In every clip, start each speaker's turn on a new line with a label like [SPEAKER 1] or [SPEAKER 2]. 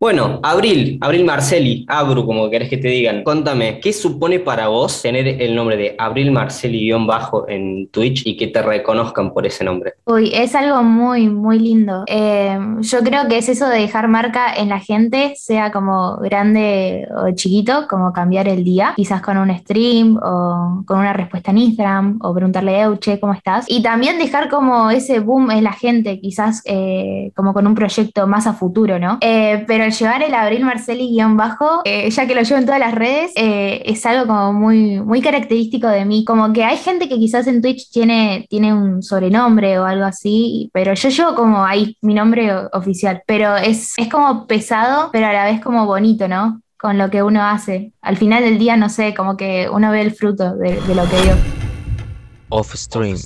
[SPEAKER 1] Bueno, Abril, Abril Marceli, Abru, como querés que te digan, contame, ¿qué supone para vos tener el nombre de Abril Marceli-bajo en Twitch y que te reconozcan por ese nombre?
[SPEAKER 2] Uy, es algo muy, muy lindo. Eh, yo creo que es eso de dejar marca en la gente, sea como grande o chiquito, como cambiar el día, quizás con un stream o con una respuesta en Instagram o preguntarle, Euche, ¿cómo estás? Y también dejar como ese boom en la gente, quizás eh, como con un proyecto más a futuro, ¿no? Eh, pero llevar el Abril Marceli guion bajo, eh, ya que lo llevo en todas las redes, eh, es algo como muy, muy característico de mí. Como que hay gente que quizás en Twitch tiene, tiene un sobrenombre o algo así, pero yo llevo como ahí mi nombre oficial. Pero es, es como pesado, pero a la vez como bonito, ¿no? Con lo que uno hace. Al final del día, no sé, como que uno ve el fruto de, de lo que dio.
[SPEAKER 3] Off stream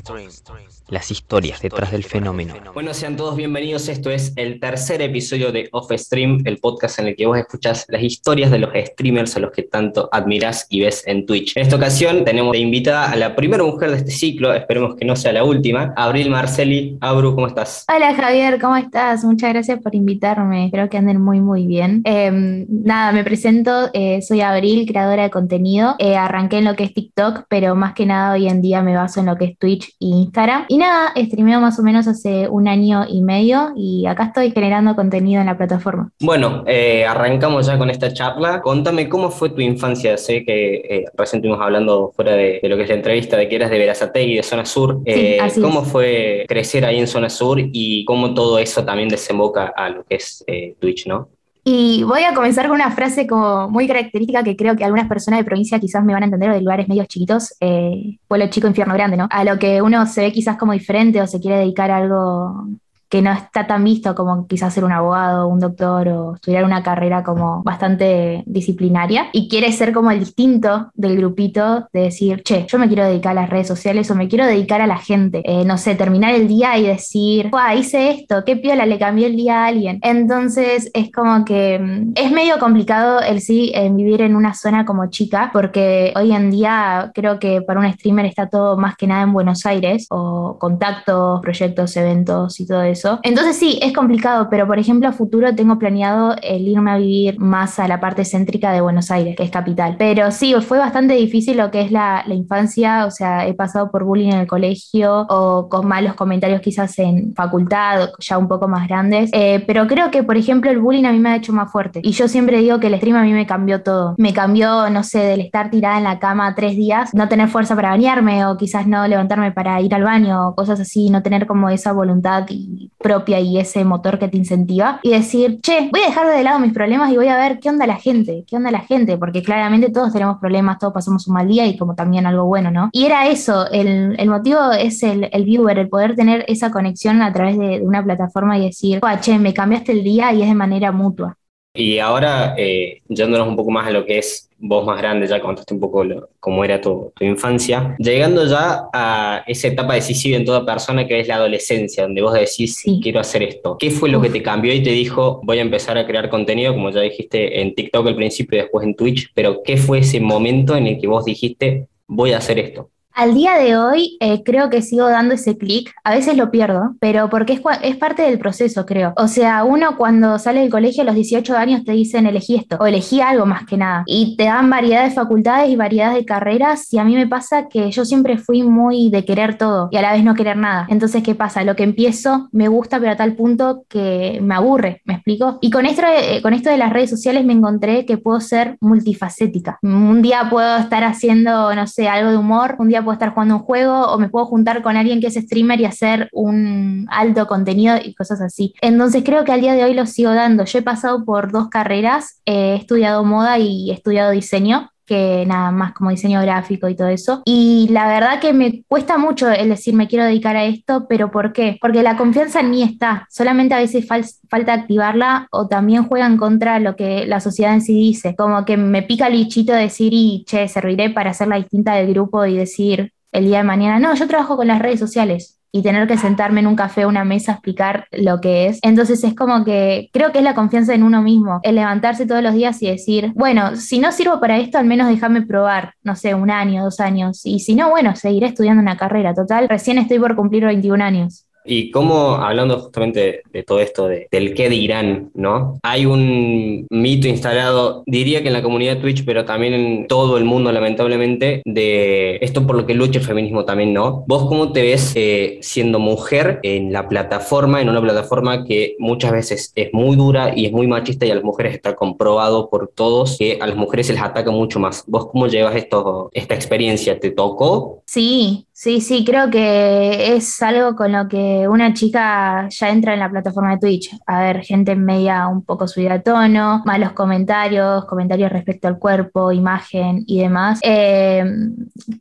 [SPEAKER 3] las historias detrás del fenómeno.
[SPEAKER 1] Bueno, sean todos bienvenidos. Esto es el tercer episodio de Off Stream, el podcast en el que vos escuchás las historias de los streamers a los que tanto admirás y ves en Twitch. En esta ocasión tenemos de invitada a la primera mujer de este ciclo, esperemos que no sea la última, Abril Marceli. Abru, ¿cómo estás?
[SPEAKER 2] Hola Javier, ¿cómo estás? Muchas gracias por invitarme. Espero que anden muy, muy bien. Em, nada, me presento, eh, soy Abril, creadora de contenido. Eh, arranqué en lo que es TikTok, pero más que nada hoy en día me baso en lo que es Twitch e Instagram. Y nada, streameo más o menos hace un año y medio y acá estoy generando contenido en la plataforma.
[SPEAKER 1] Bueno, eh, arrancamos ya con esta charla. Contame cómo fue tu infancia. Sé que eh, recién estuvimos hablando fuera de, lo que es la entrevista de que eras de Verazategui, de Zona Sur. Eh, ¿Cómo fue crecer ahí en Zona Sur y cómo todo eso también desemboca a lo que es Twitch, no?
[SPEAKER 2] Y voy a comenzar con una frase como muy característica que creo que algunas personas de provincia quizás me van a entender, o de lugares medios chiquitos, eh, pueblo chico, infierno grande, ¿no? A lo que uno se ve quizás como diferente o se quiere dedicar a algo que no está tan visto como quizás ser un abogado, un doctor o estudiar una carrera como bastante disciplinaria. Y quiere ser como el distinto del grupito de decir, che, yo me quiero dedicar a las redes sociales o me quiero dedicar a la gente, eh, no sé, terminar el día y decir, hice esto, qué piola, le cambié el día a alguien. Entonces es como que mm, es medio complicado el sí en vivir en una zona como chica porque hoy en día creo que para un streamer está todo más que nada en Buenos Aires o contactos, proyectos, eventos y todo eso entonces sí, es complicado, pero por ejemplo a futuro tengo planeado el irme a vivir más a la parte céntrica de Buenos Aires, que es capital. Pero sí, fue bastante difícil lo que es la, infancia, o sea, he pasado por bullying en el colegio o con malos comentarios quizás en facultad, ya un poco más grandes, eh, pero creo que por ejemplo el bullying a mí me ha hecho más fuerte. Y yo siempre digo que el stream a mí me cambió todo. Me cambió, no sé, del estar tirada en la cama tres días, no tener fuerza para bañarme o quizás no levantarme para ir al baño, o cosas así, no tener como esa voluntad y propia y ese motor que te incentiva y decir, che, voy a dejar de lado mis problemas y voy a ver qué onda la gente, qué onda la gente, porque claramente todos tenemos problemas, todos pasamos un mal día y como también algo bueno, ¿no? Y era eso, el, el motivo es el, el, viewer, el poder tener esa conexión a través de, una plataforma y decir, che, me cambiaste el día y es de manera mutua.
[SPEAKER 1] Y ahora, eh, yéndonos un poco más a lo que es vos más grande, ya contaste un poco cómo era tu, tu, infancia, llegando ya a esa etapa decisiva en toda persona que es la adolescencia, donde vos decís, sí. quiero hacer esto. ¿Qué fue lo que te cambió y te dijo, voy a empezar a crear contenido, como ya dijiste en TikTok al principio y después en Twitch, pero qué fue ese momento en el que vos dijiste, voy a hacer esto?
[SPEAKER 2] Al día de hoy eh, creo que sigo dando ese clic, a veces lo pierdo, pero porque es, parte del proceso, creo. O sea, uno cuando sale del colegio a los 18 años te dicen elegí esto o elegí algo más que nada y te dan variedad de facultades y variedad de carreras y a mí me pasa que yo siempre fui muy de querer todo y a la vez no querer nada. Entonces, ¿qué pasa? Lo que empiezo me gusta pero a tal punto que me aburre, ¿me explico? Y con esto, eh, con esto de las redes sociales me encontré que puedo ser multifacética. Un día puedo estar haciendo, no sé, algo de humor, un día puedo estar jugando un juego o me puedo juntar con alguien que es streamer y hacer un alto contenido y cosas así. Entonces creo que al día de hoy lo sigo dando. Yo he pasado por dos carreras, he estudiado moda y he estudiado diseño que nada más como diseño gráfico y todo eso. Y la verdad que me cuesta mucho el decir me quiero dedicar a esto, pero ¿por qué? Porque la confianza en mí está, solamente a veces falta activarla o también juegan contra lo que la sociedad en sí dice, como que me pica el bichito decir y che, serviré para hacer la distinta del grupo y decir el día de mañana, no, yo trabajo con las redes sociales y tener que sentarme en un café o una mesa a explicar lo que es. Entonces es como que creo que es la confianza en uno mismo, el levantarse todos los días y decir, bueno, si no sirvo para esto, al menos déjame probar, no sé, un año, dos años. Y si no, bueno, seguiré estudiando una carrera. Total, recién estoy por cumplir 21 años.
[SPEAKER 1] Y como, hablando justamente de, todo esto, de, del qué dirán, ¿no? Hay un mito instalado, diría que en la comunidad Twitch, pero también en todo el mundo, lamentablemente, de esto por lo que lucha el feminismo también, ¿no? ¿Vos cómo te ves eh, siendo mujer en la plataforma, en una plataforma que muchas veces es muy dura y es muy machista y a las mujeres está comprobado por todos que a las mujeres se les ataca mucho más? ¿Vos cómo llevas esto, esta experiencia? ¿Te tocó?
[SPEAKER 2] Sí, Sí, sí, creo que es algo con lo que una chica ya entra en la plataforma de Twitch. A ver, gente en media un poco subida a tono, malos comentarios, comentarios respecto al cuerpo, imagen y demás. Eh,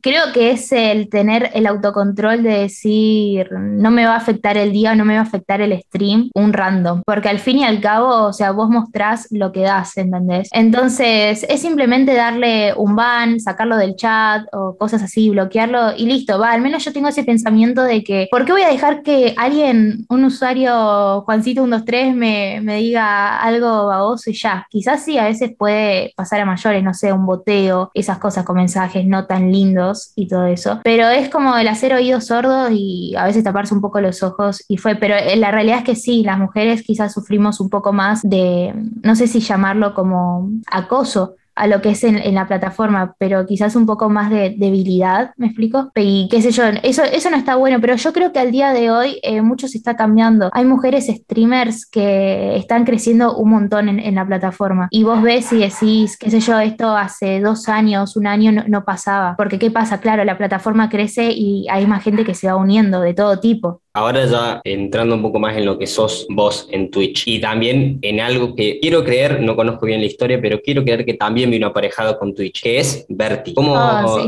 [SPEAKER 2] creo que es el tener el autocontrol de decir, no me va a afectar el día, no me va a afectar el stream, un random. Porque al fin y al cabo, o sea, vos mostrás lo que das, ¿entendés? Entonces, es simplemente darle un ban, sacarlo del chat o cosas así, bloquearlo y listo al menos yo tengo ese pensamiento de que, ¿por qué voy a dejar que alguien, un usuario Juancito123, me, me diga algo baboso y ya? Quizás sí, a veces puede pasar a mayores, no sé, un boteo, esas cosas con mensajes no tan lindos y todo eso. Pero es como el hacer oídos sordos y a veces taparse un poco los ojos y fue. Pero la realidad es que sí, las mujeres quizás sufrimos un poco más de, no sé si llamarlo como acoso a lo que es en, la plataforma, pero quizás un poco más de debilidad, ¿me explico? Y qué sé yo, eso, eso no está bueno, pero yo creo que al día de hoy eh, mucho se está cambiando. Hay mujeres streamers que están creciendo un montón en, la plataforma y vos ves y decís, qué sé yo, esto hace dos años, un año no pasaba, porque ¿qué pasa? Claro, la plataforma crece y hay más gente que se va uniendo de todo tipo.
[SPEAKER 1] Ahora ya entrando un poco más en lo que sos vos en Twitch y también en algo que quiero creer, no conozco bien la historia, pero quiero creer que también vino aparejado con Twitch, que es Berti. ¿Cómo, ah,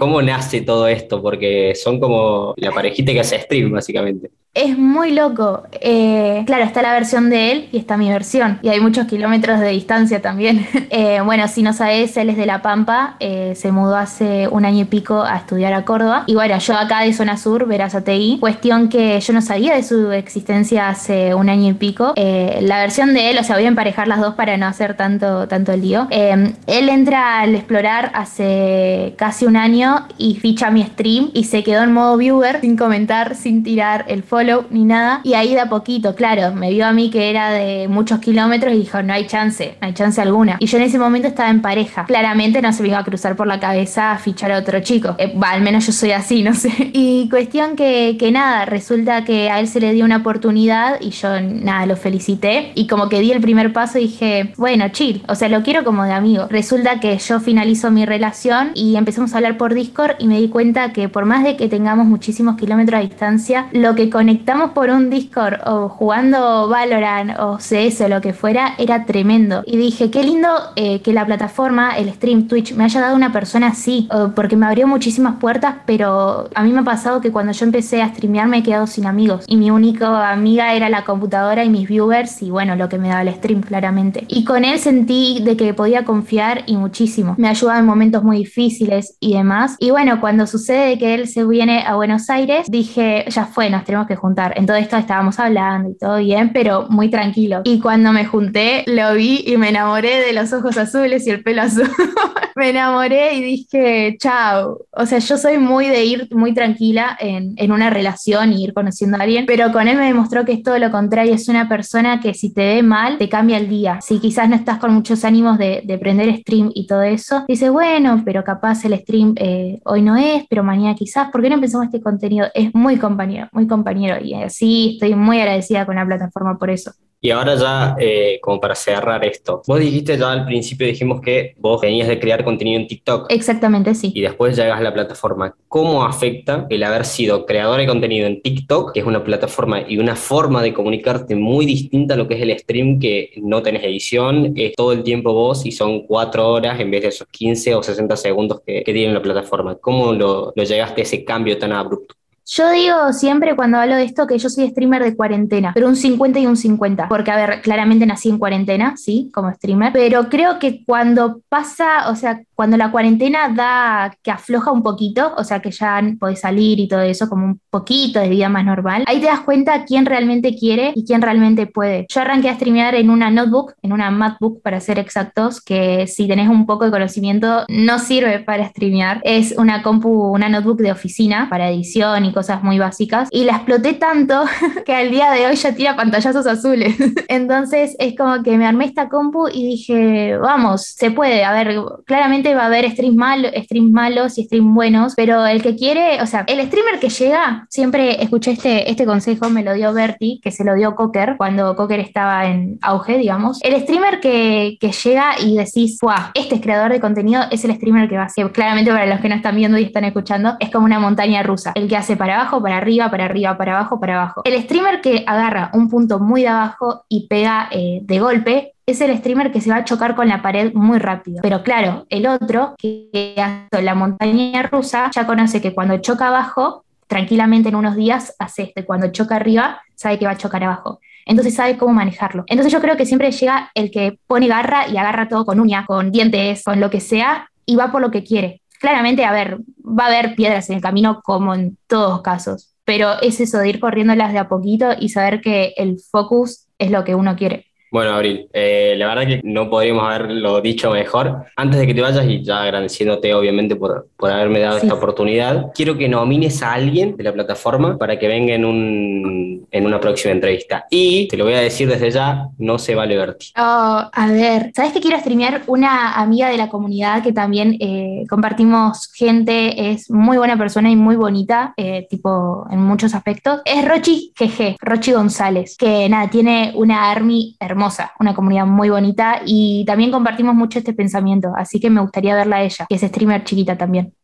[SPEAKER 1] ¿Cómo nace todo esto? Porque son como la parejita que hace stream, básicamente.
[SPEAKER 2] Es muy loco. Eh, claro, está la versión de él y está mi versión. Y hay muchos kilómetros de distancia también. Eh, bueno, si no sabes, él es de La Pampa. Eh, se mudó hace un año y pico a estudiar a Córdoba. Y bueno, yo acá de Zona Sur, verás ATI. Cuestión que yo no sabía de su existencia hace un año y pico. la versión de él, o sea, voy a emparejar las dos para no hacer tanto, tanto lío. él entra al explorar hace casi un año y ficha mi stream y se quedó en modo viewer sin comentar, sin tirar el follow ni nada. Y ahí de a poquito, claro, me vio a mí que era de muchos kilómetros y dijo, no hay chance, no hay chance alguna. Y yo en ese momento estaba en pareja. Claramente no se me iba a cruzar por la cabeza a fichar a otro chico. Eh, al menos yo soy así, no sé. Y cuestión que, que nada, resulta que a él se le dio una oportunidad y yo nada, lo felicité. Y como que di el primer paso y dije, bueno, chill, o sea, lo quiero como de amigo. Resulta que yo finalizo mi relación y empezamos a hablar por Discord y me di cuenta que por más de que tengamos muchísimos kilómetros a distancia, lo que conecta estamos por un Discord o jugando Valorant o CS o lo que fuera, era tremendo. Y dije, qué lindo eh, que la plataforma, el stream Twitch, me haya dado una persona así, porque me abrió muchísimas puertas, pero a mí me ha pasado que cuando yo empecé a streamear me he quedado sin amigos. Y mi única amiga era la computadora y mis viewers y bueno, lo que me daba el stream claramente. Y con él sentí de que podía confiar y muchísimo. Me ayudaba en momentos muy difíciles y demás. Y bueno, cuando sucede que él se viene a Buenos Aires, dije, ya fue, nos tenemos que juntar en todo esto estábamos hablando y todo bien, pero muy tranquilo. Y cuando me junté, lo vi y me enamoré de los ojos azules y el pelo azul. me enamoré y dije, chao. O sea, yo soy muy de ir muy tranquila en, en, una relación y ir conociendo a alguien, pero con él me demostró que es todo lo contrario. Es una persona que si te ve mal, te cambia el día. Si quizás no estás con muchos ánimos de, de prender stream y todo eso, dice, bueno, pero capaz el stream eh, hoy no es, pero mañana quizás. ¿Por qué no empezamos este contenido? Es muy compañero, muy compañero y así estoy muy agradecida con la plataforma por eso.
[SPEAKER 1] Y ahora ya, eh, como para cerrar esto, vos dijiste ya al principio, dijimos que vos venías de crear contenido en TikTok.
[SPEAKER 2] Exactamente, sí.
[SPEAKER 1] Y después llegas a la plataforma. ¿Cómo afecta el haber sido creador de contenido en TikTok, que es una plataforma y una forma de comunicarte muy distinta a lo que es el stream, que no tenés edición, es todo el tiempo vos y son cuatro horas en vez de esos 15 o 60 segundos que, tiene la plataforma? ¿Cómo lo, lo llegaste a ese cambio tan abrupto?
[SPEAKER 2] Yo digo siempre cuando hablo de esto que yo soy streamer de cuarentena, pero un 50 y un 50, porque a ver, claramente nací en cuarentena, sí, como streamer, pero creo que cuando pasa, o sea, cuando la cuarentena da que afloja un poquito, o sea, que ya podés salir y todo eso, como un poquito de vida más normal, ahí te das cuenta quién realmente quiere y quién realmente puede. Yo arranqué a streamear en una notebook, en una MacBook para ser exactos, que si tenés un poco de conocimiento no sirve para streamear, es una compu, una notebook de oficina para edición y cosas muy básicas. Y la exploté tanto que al día de hoy ya tira pantallazos azules. Entonces es como que me armé esta compu y dije, vamos, se puede. A ver, claramente va a haber streams, malos streams malos y streams buenos, pero el que quiere, o sea, el streamer que llega, siempre escuché este, este consejo, me lo dio Bertie, que se lo dio Cocker cuando Cocker estaba en auge, digamos. El streamer que, que llega y decís, ¡guau! Este creador de contenido es el streamer que va a ser. Claramente para los que no están viendo y están escuchando, es como una montaña rusa. El que hace para abajo, para arriba, para arriba, para abajo, para abajo. El streamer que agarra un punto muy de abajo y pega eh, de golpe, es el streamer que se va a chocar con la pared muy rápido. Pero claro, el otro que hace la montaña rusa ya conoce que cuando choca abajo, tranquilamente en unos días hace este. Cuando choca arriba, sabe que va a chocar abajo. Entonces sabe cómo manejarlo. Entonces yo creo que siempre llega el que pone garra y agarra todo con uña, con dientes, con lo que sea, y va por lo que quiere. Claramente, a ver, va a haber piedras en el camino como en todos casos, pero es eso de ir corriéndolas de a poquito y saber que el focus es lo que uno quiere.
[SPEAKER 1] Bueno, Abril, eh, la verdad que no podríamos haberlo dicho mejor. Antes de que te vayas, y ya agradeciéndote obviamente por, por haberme dado esta oportunidad, quiero que nomines a alguien de la plataforma para que venga en, un, en una próxima entrevista. Y te lo voy a decir desde ya, no se vale verte.
[SPEAKER 2] Oh, a ver, ¿sabes que quiero streamear? Una amiga de la comunidad que también eh, compartimos gente, es muy buena persona y muy bonita, eh, tipo en muchos aspectos. Es Rochi GG, Rochi González, que nada, tiene una army hermosa hermosa, una comunidad muy bonita y también compartimos mucho este pensamiento, así que me gustaría verla a ella, que es streamer chiquita también.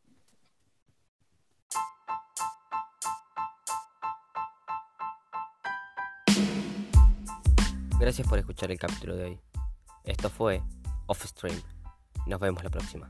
[SPEAKER 3] Gracias por escuchar el capítulo de hoy. Esto fue Off Stream. Nos vemos la próxima.